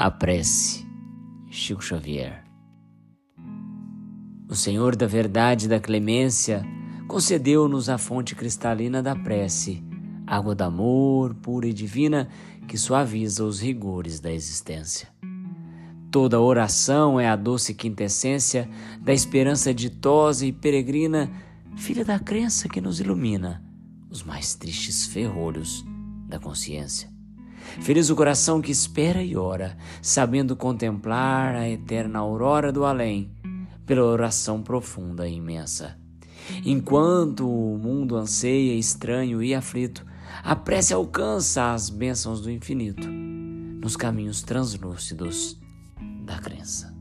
A prece, Chico Xavier. O Senhor da verdade e da clemência concedeu-nos a fonte cristalina da prece, água do amor pura e divina que suaviza os rigores da existência. Toda oração é a doce quintessência da esperança ditosa e peregrina, filha da crença que nos ilumina os mais tristes ferrolhos da consciência. Feliz o coração que espera e ora, sabendo contemplar a eterna aurora do além, pela oração profunda e imensa. Enquanto o mundo anseia estranho e aflito, a prece alcança as bênçãos do infinito, nos caminhos translúcidos da crença.